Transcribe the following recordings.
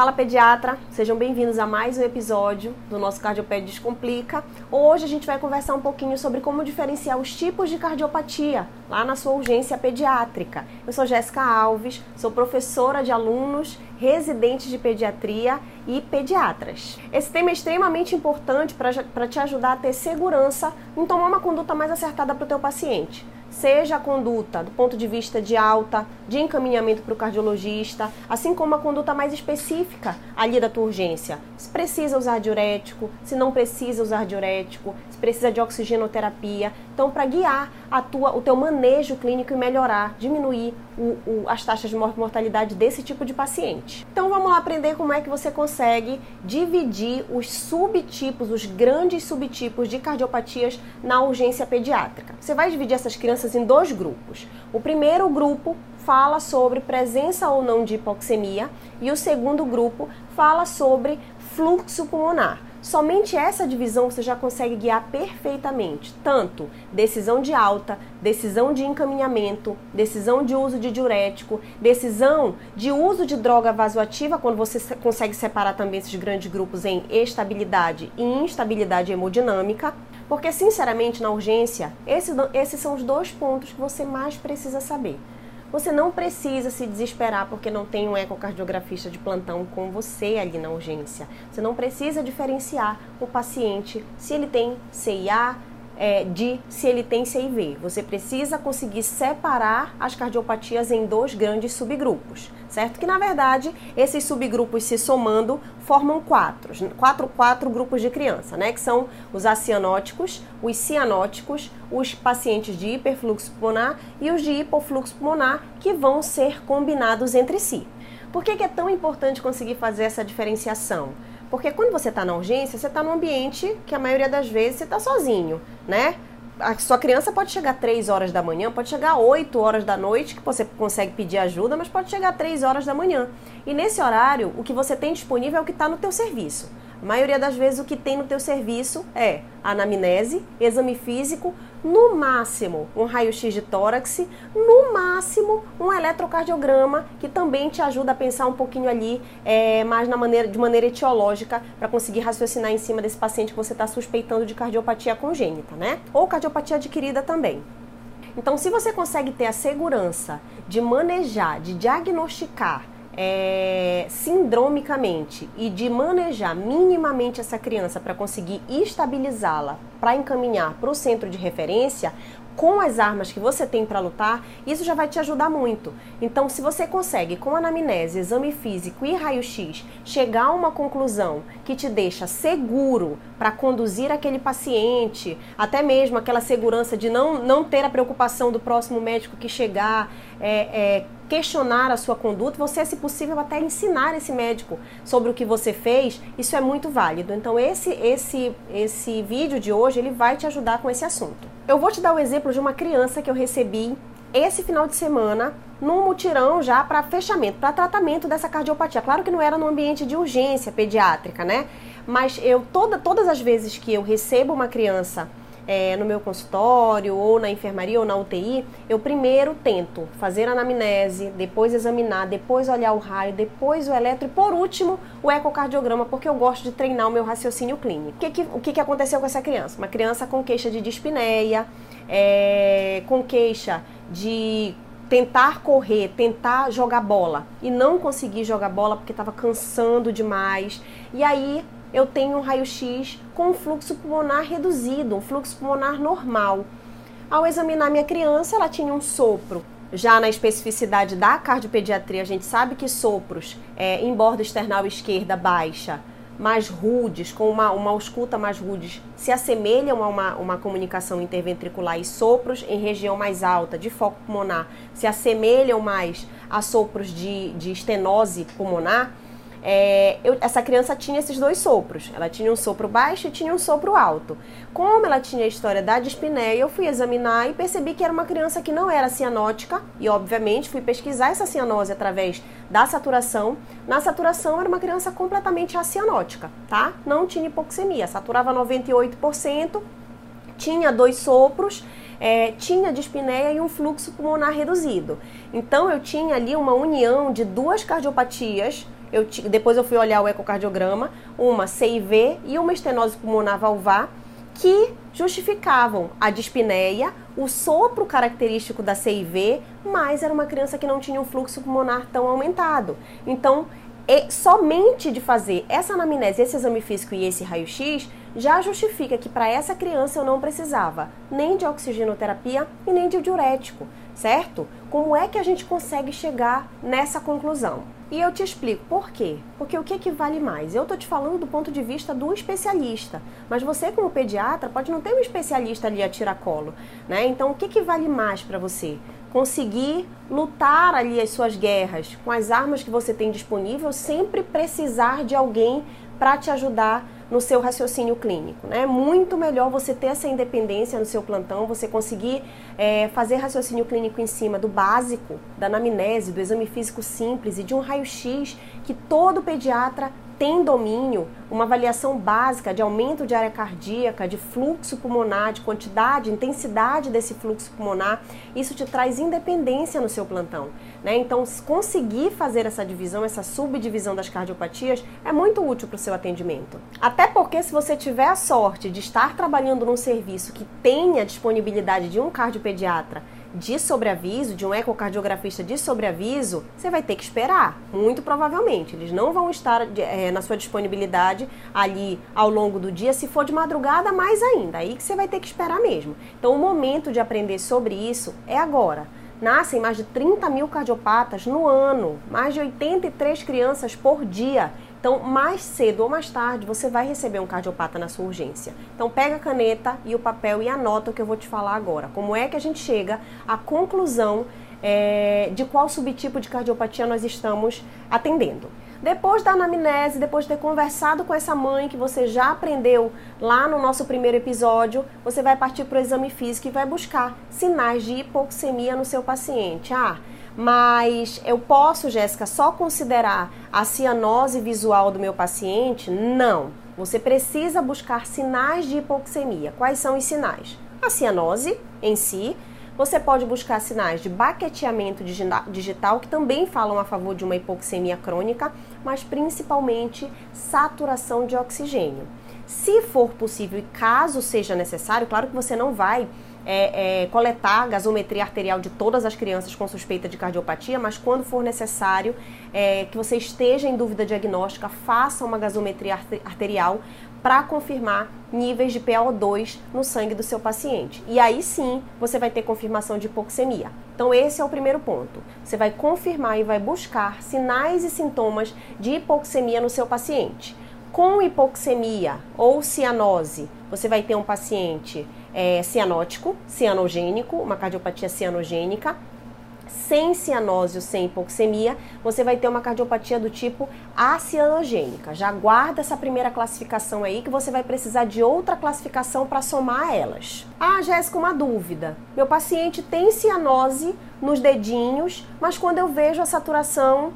Fala pediatra, sejam bem-vindos a mais um episódio do nosso Cardioped Descomplica. Hoje a gente vai conversar um pouquinho sobre como diferenciar os tipos de cardiopatia lá na sua urgência pediátrica. Eu sou Jéssica Alves, sou professora de alunos, residentes de pediatria e pediatras. Esse tema é extremamente importante para te ajudar a ter segurança em tomar uma conduta mais acertada para o teu paciente seja a conduta do ponto de vista de alta, de encaminhamento para o cardiologista, assim como a conduta mais específica ali da tua urgência. Se precisa usar diurético, se não precisa usar diurético, se precisa de oxigenoterapia. Então, para guiar a tua, o teu manejo clínico e melhorar, diminuir o, o, as taxas de mortalidade desse tipo de paciente. Então, vamos lá aprender como é que você consegue dividir os subtipos, os grandes subtipos de cardiopatias na urgência pediátrica. Você vai dividir essas crianças em dois grupos. O primeiro grupo fala sobre presença ou não de hipoxemia e o segundo grupo fala sobre fluxo pulmonar. Somente essa divisão você já consegue guiar perfeitamente, tanto decisão de alta, decisão de encaminhamento, decisão de uso de diurético, decisão de uso de droga vasoativa, quando você consegue separar também esses grandes grupos em estabilidade e instabilidade hemodinâmica, porque, sinceramente, na urgência, esses, esses são os dois pontos que você mais precisa saber. Você não precisa se desesperar porque não tem um ecocardiografista de plantão com você ali na urgência. Você não precisa diferenciar o paciente se ele tem CIA, é, de se ele tem CIV. Você precisa conseguir separar as cardiopatias em dois grandes subgrupos, certo? Que na verdade esses subgrupos se somando formam quatro, quatro, quatro grupos de criança, né? Que são os acianóticos, os cianóticos, os pacientes de hiperfluxo pulmonar e os de hipofluxo pulmonar, que vão ser combinados entre si. Por que, que é tão importante conseguir fazer essa diferenciação? Porque quando você está na urgência, você está num ambiente que a maioria das vezes você está sozinho, né? A sua criança pode chegar 3 horas da manhã, pode chegar 8 horas da noite, que você consegue pedir ajuda, mas pode chegar 3 horas da manhã. E nesse horário, o que você tem disponível é o que está no teu serviço. A maioria das vezes o que tem no teu serviço é anamnese, exame físico, no máximo um raio-x de tórax, no máximo um eletrocardiograma, que também te ajuda a pensar um pouquinho ali é, mais na maneira, de maneira etiológica para conseguir raciocinar em cima desse paciente que você está suspeitando de cardiopatia congênita, né? Ou cardiopatia adquirida também. Então, se você consegue ter a segurança de manejar, de diagnosticar é, sindromicamente e de manejar minimamente essa criança para conseguir estabilizá-la, para encaminhar para o centro de referência, com as armas que você tem para lutar, isso já vai te ajudar muito. Então, se você consegue, com anamnese, exame físico e raio-x, chegar a uma conclusão que te deixa seguro para conduzir aquele paciente, até mesmo aquela segurança de não, não ter a preocupação do próximo médico que chegar, é, é, questionar a sua conduta, você, se possível, até ensinar esse médico sobre o que você fez, isso é muito válido. Então, esse, esse, esse vídeo de hoje, ele vai te ajudar com esse assunto. Eu vou te dar o exemplo de uma criança que eu recebi esse final de semana num mutirão já para fechamento, para tratamento dessa cardiopatia. Claro que não era no ambiente de urgência pediátrica, né? Mas eu toda, todas as vezes que eu recebo uma criança é, no meu consultório, ou na enfermaria, ou na UTI, eu primeiro tento fazer a anamnese, depois examinar, depois olhar o raio, depois o eletro e por último o ecocardiograma, porque eu gosto de treinar o meu raciocínio clínico. O que, que, o que, que aconteceu com essa criança? Uma criança com queixa de dispneia, é, com queixa de tentar correr, tentar jogar bola e não conseguir jogar bola porque estava cansando demais. E aí eu tenho um raio-x com um fluxo pulmonar reduzido, um fluxo pulmonar normal. Ao examinar minha criança, ela tinha um sopro. Já na especificidade da cardiopediatria, a gente sabe que sopros é, em borda external esquerda baixa, mais rudes, com uma, uma ausculta mais rudes, se assemelham a uma, uma comunicação interventricular e sopros em região mais alta, de foco pulmonar, se assemelham mais a sopros de, de estenose pulmonar é, eu, essa criança tinha esses dois sopros. Ela tinha um sopro baixo e tinha um sopro alto. Como ela tinha a história da dispneia, eu fui examinar e percebi que era uma criança que não era cianótica. E, obviamente, fui pesquisar essa cianose através da saturação. Na saturação, era uma criança completamente acianótica, tá? Não tinha hipoxemia. Saturava 98%, tinha dois sopros. É, tinha dispneia e um fluxo pulmonar reduzido. Então eu tinha ali uma união de duas cardiopatias eu depois eu fui olhar o ecocardiograma, uma CIV e uma estenose pulmonar valvar, que justificavam a dispneia, o sopro característico da CIV, mas era uma criança que não tinha um fluxo pulmonar tão aumentado. Então, somente de fazer essa anamnese, esse exame físico e esse raio-x já justifica que para essa criança eu não precisava nem de oxigenoterapia e nem de diurético, certo? Como é que a gente consegue chegar nessa conclusão? E eu te explico por quê. Porque o que, que vale mais? Eu estou te falando do ponto de vista do especialista, mas você, como pediatra, pode não ter um especialista ali a tiracolo, né? Então, o que, que vale mais para você? Conseguir lutar ali as suas guerras com as armas que você tem disponível, sempre precisar de alguém para te ajudar no seu raciocínio clínico. Né? É muito melhor você ter essa independência no seu plantão, você conseguir é, fazer raciocínio clínico em cima do básico, da anamnese, do exame físico simples e de um raio-x que todo pediatra tem domínio, uma avaliação básica de aumento de área cardíaca, de fluxo pulmonar, de quantidade, intensidade desse fluxo pulmonar, isso te traz independência no seu plantão. Né? Então, conseguir fazer essa divisão, essa subdivisão das cardiopatias, é muito útil para o seu atendimento. Até porque, se você tiver a sorte de estar trabalhando num serviço que tenha disponibilidade de um cardiopediatra de sobreaviso, de um ecocardiografista de sobreaviso, você vai ter que esperar, muito provavelmente. Eles não vão estar é, na sua disponibilidade ali ao longo do dia, se for de madrugada, mais ainda, aí que você vai ter que esperar mesmo. Então, o momento de aprender sobre isso é agora. Nascem mais de 30 mil cardiopatas no ano, mais de 83 crianças por dia. Então, mais cedo ou mais tarde, você vai receber um cardiopata na sua urgência. Então, pega a caneta e o papel e anota o que eu vou te falar agora. Como é que a gente chega à conclusão é, de qual subtipo de cardiopatia nós estamos atendendo. Depois da anamnese, depois de ter conversado com essa mãe que você já aprendeu lá no nosso primeiro episódio, você vai partir para o exame físico e vai buscar sinais de hipoxemia no seu paciente. Ah, mas eu posso, Jéssica, só considerar a cianose visual do meu paciente? Não. Você precisa buscar sinais de hipoxemia. Quais são os sinais? A cianose em si. Você pode buscar sinais de baqueteamento digital, que também falam a favor de uma hipoxemia crônica, mas principalmente saturação de oxigênio. Se for possível e caso seja necessário, claro que você não vai é, é, coletar a gasometria arterial de todas as crianças com suspeita de cardiopatia, mas quando for necessário é, que você esteja em dúvida diagnóstica, faça uma gasometria arterial para confirmar níveis de PaO2 no sangue do seu paciente. E aí sim você vai ter confirmação de hipoxemia. Então, esse é o primeiro ponto. Você vai confirmar e vai buscar sinais e sintomas de hipoxemia no seu paciente. Com hipoxemia ou cianose, você vai ter um paciente é, cianótico, cianogênico, uma cardiopatia cianogênica. Sem cianose ou sem hipoxemia, você vai ter uma cardiopatia do tipo acianogênica. Já guarda essa primeira classificação aí que você vai precisar de outra classificação para somar elas. Ah, Jéssica, uma dúvida. Meu paciente tem cianose nos dedinhos, mas quando eu vejo a saturação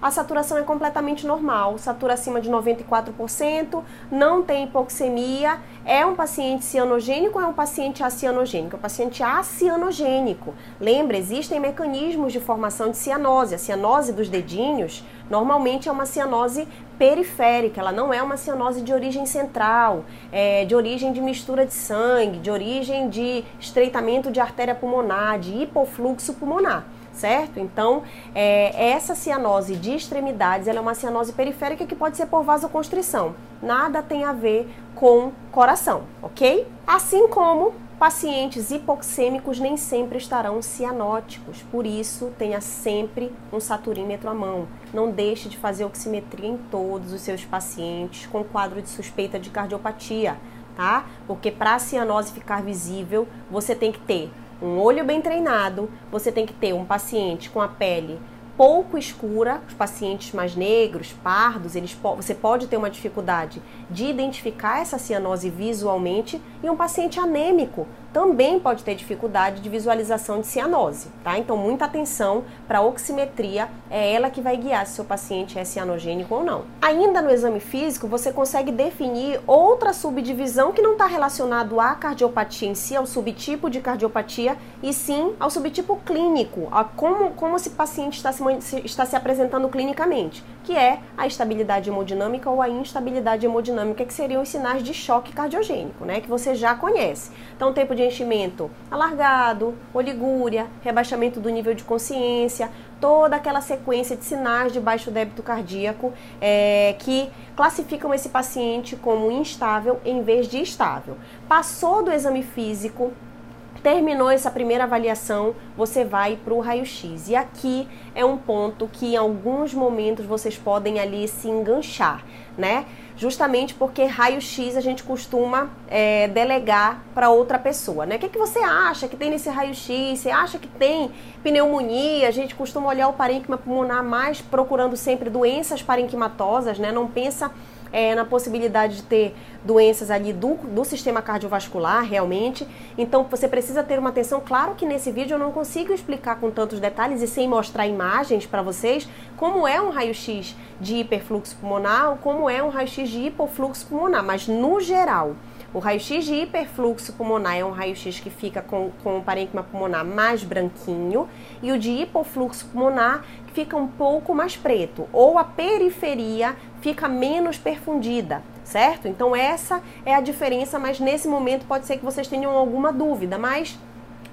a saturação é completamente normal, satura acima de 94%, não tem hipoxemia, é um paciente cianogênico ou é um paciente acianogênico? É um paciente acianogênico. Lembra, existem mecanismos de formação de cianose. A cianose dos dedinhos normalmente é uma cianose periférica, ela não é uma cianose de origem central, é, de origem de mistura de sangue, de origem de estreitamento de artéria pulmonar, de hipofluxo pulmonar certo? Então, é, essa cianose de extremidades, ela é uma cianose periférica que pode ser por vasoconstrição. Nada tem a ver com coração, ok? Assim como pacientes hipoxêmicos nem sempre estarão cianóticos, por isso tenha sempre um saturímetro à mão. Não deixe de fazer oximetria em todos os seus pacientes com quadro de suspeita de cardiopatia, tá? Porque para a cianose ficar visível, você tem que ter um olho bem treinado, você tem que ter um paciente com a pele pouco escura, os pacientes mais negros, pardos, eles, você pode ter uma dificuldade de identificar essa cianose visualmente e um paciente anêmico também pode ter dificuldade de visualização de cianose, tá? Então, muita atenção para a oximetria, é ela que vai guiar se seu paciente é cianogênico ou não. Ainda no exame físico, você consegue definir outra subdivisão que não está relacionado à cardiopatia em si, ao subtipo de cardiopatia, e sim ao subtipo clínico, a como, como esse paciente está se, está se apresentando clinicamente, que é a estabilidade hemodinâmica ou a instabilidade hemodinâmica, que seriam os sinais de choque cardiogênico, né? Que você já conhece. Então, tempo de enchimento alargado, oligúria, rebaixamento do nível de consciência, toda aquela sequência de sinais de baixo débito cardíaco é, que classificam esse paciente como instável em vez de estável. Passou do exame físico, terminou essa primeira avaliação, você vai para o raio-x. E aqui é um ponto que em alguns momentos vocês podem ali se enganchar, né? Justamente porque raio-x a gente costuma é, delegar para outra pessoa, né? O que, que você acha que tem nesse raio-x? Você acha que tem pneumonia? A gente costuma olhar o parênquima pulmonar mais procurando sempre doenças parenquimatosas, né? Não pensa é, na possibilidade de ter doenças ali do, do sistema cardiovascular, realmente. Então, você precisa ter uma atenção. Claro que nesse vídeo eu não consigo explicar com tantos detalhes e sem mostrar imagens para vocês como é um raio-x de hiperfluxo pulmonar ou como é um raio-x de hipofluxo pulmonar, mas no geral. O raio-x de hiperfluxo pulmonar é um raio-x que fica com, com o parênquima pulmonar mais branquinho e o de hipofluxo pulmonar fica um pouco mais preto, ou a periferia fica menos perfundida, certo? Então essa é a diferença, mas nesse momento pode ser que vocês tenham alguma dúvida, mas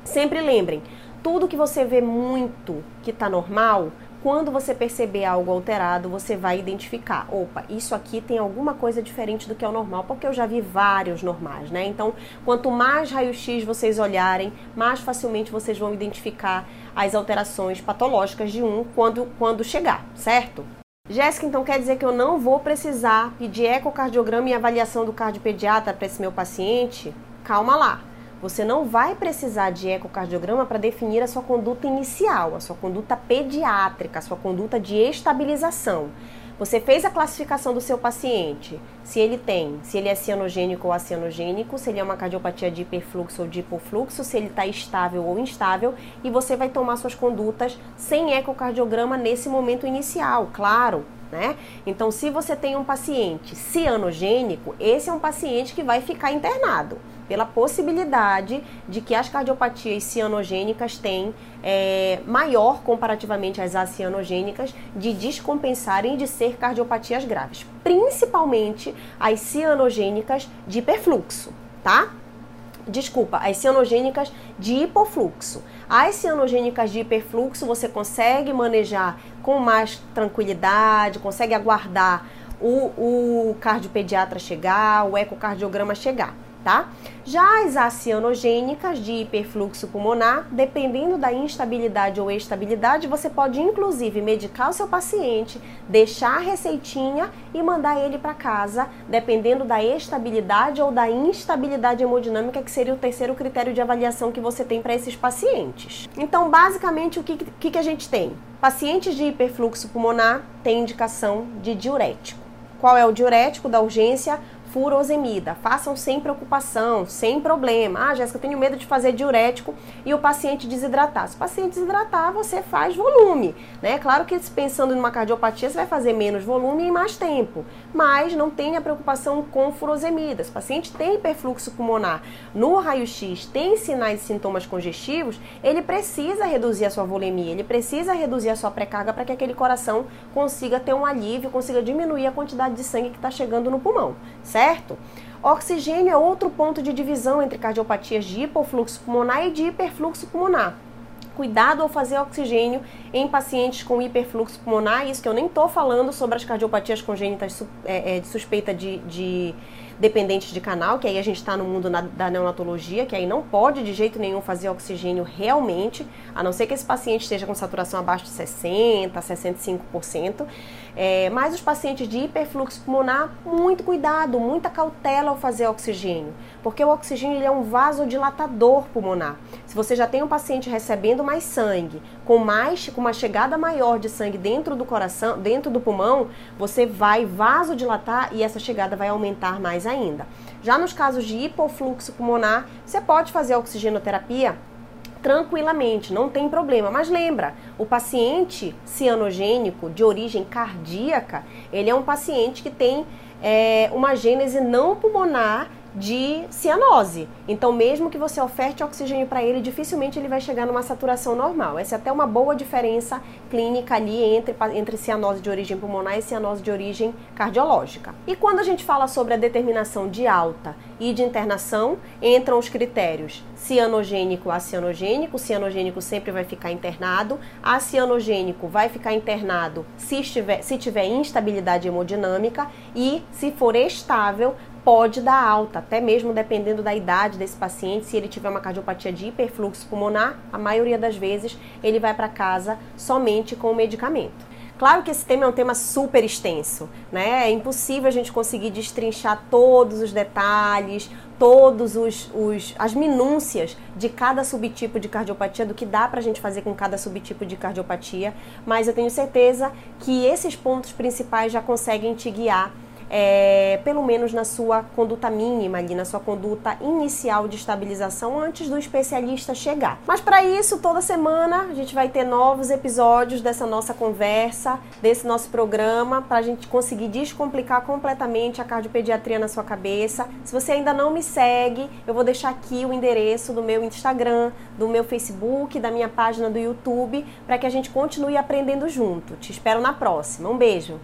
sempre lembrem, tudo que você vê muito que está normal, quando você perceber algo alterado, você vai identificar, opa, isso aqui tem alguma coisa diferente do que é o normal, porque eu já vi vários normais, né? Então, quanto mais raio-x vocês olharem, mais facilmente vocês vão identificar as alterações patológicas de um quando, quando chegar, certo? Jéssica, então quer dizer que eu não vou precisar pedir ecocardiograma e avaliação do cardiopediatra para esse meu paciente? Calma lá. Você não vai precisar de ecocardiograma para definir a sua conduta inicial, a sua conduta pediátrica, a sua conduta de estabilização. Você fez a classificação do seu paciente, se ele tem, se ele é cianogênico ou acianogênico, se ele é uma cardiopatia de hiperfluxo ou de hipofluxo, se ele está estável ou instável, e você vai tomar suas condutas sem ecocardiograma nesse momento inicial, claro. Né? Então, se você tem um paciente cianogênico, esse é um paciente que vai ficar internado pela possibilidade de que as cardiopatias cianogênicas têm é, maior comparativamente às acianogênicas de descompensarem de ser cardiopatias graves, principalmente as cianogênicas de hiperfluxo, tá? Desculpa, as cianogênicas de hipofluxo. As cianogênicas de hiperfluxo você consegue manejar com mais tranquilidade, consegue aguardar o, o cardiopediatra chegar, o ecocardiograma chegar tá? Já as acianogênicas de hiperfluxo pulmonar, dependendo da instabilidade ou estabilidade, você pode inclusive medicar o seu paciente, deixar a receitinha e mandar ele para casa, dependendo da estabilidade ou da instabilidade hemodinâmica, que seria o terceiro critério de avaliação que você tem para esses pacientes. Então, basicamente, o que, que, que a gente tem? Pacientes de hiperfluxo pulmonar têm indicação de diurético. Qual é o diurético da urgência? Furosemida. Façam sem preocupação, sem problema. Ah, Jéssica, eu tenho medo de fazer diurético e o paciente desidratar. Se o paciente desidratar, você faz volume, né? Claro que pensando numa cardiopatia, você vai fazer menos volume e mais tempo, mas não tenha preocupação com furosemida. Se o paciente tem hiperfluxo pulmonar no raio-x, tem sinais e sintomas congestivos, ele precisa reduzir a sua volemia, ele precisa reduzir a sua pré-carga para que aquele coração consiga ter um alívio, consiga diminuir a quantidade de sangue que está chegando no pulmão, certo? Certo? Oxigênio é outro ponto de divisão entre cardiopatias de hipofluxo pulmonar e de hiperfluxo pulmonar. Cuidado ao fazer oxigênio em pacientes com hiperfluxo pulmonar, isso que eu nem estou falando sobre as cardiopatias congênitas é, é, de suspeita de, de dependentes de canal, que aí a gente está no mundo na, da neonatologia, que aí não pode de jeito nenhum fazer oxigênio realmente, a não ser que esse paciente esteja com saturação abaixo de 60%, 65%. É, mas os pacientes de hiperfluxo pulmonar, muito cuidado, muita cautela ao fazer oxigênio, porque o oxigênio é um vasodilatador pulmonar. Se você já tem um paciente recebendo mais sangue, com mais com uma chegada maior de sangue dentro do coração, dentro do pulmão, você vai vasodilatar e essa chegada vai aumentar mais mais ainda. Já nos casos de hipofluxo pulmonar, você pode fazer a oxigenoterapia tranquilamente, não tem problema. Mas lembra, o paciente cianogênico de origem cardíaca, ele é um paciente que tem é, uma gênese não pulmonar de cianose. Então, mesmo que você oferte oxigênio para ele, dificilmente ele vai chegar numa saturação normal. Essa é até uma boa diferença clínica ali entre, entre cianose de origem pulmonar e cianose de origem cardiológica. E quando a gente fala sobre a determinação de alta e de internação, entram os critérios cianogênico a cianogênico. O cianogênico sempre vai ficar internado. A cianogênico vai ficar internado se, estiver, se tiver instabilidade hemodinâmica e, se for estável, pode dar alta, até mesmo dependendo da idade desse paciente, se ele tiver uma cardiopatia de hiperfluxo pulmonar, a maioria das vezes ele vai para casa somente com o medicamento. Claro que esse tema é um tema super extenso, né? É impossível a gente conseguir destrinchar todos os detalhes, todos os, os as minúcias de cada subtipo de cardiopatia, do que dá para a gente fazer com cada subtipo de cardiopatia, mas eu tenho certeza que esses pontos principais já conseguem te guiar é, pelo menos na sua conduta mínima ali, na sua conduta inicial de estabilização antes do especialista chegar. Mas para isso, toda semana a gente vai ter novos episódios dessa nossa conversa, desse nosso programa, para a gente conseguir descomplicar completamente a cardiopediatria na sua cabeça. Se você ainda não me segue, eu vou deixar aqui o endereço do meu Instagram, do meu Facebook, da minha página do YouTube, para que a gente continue aprendendo junto. Te espero na próxima. Um beijo!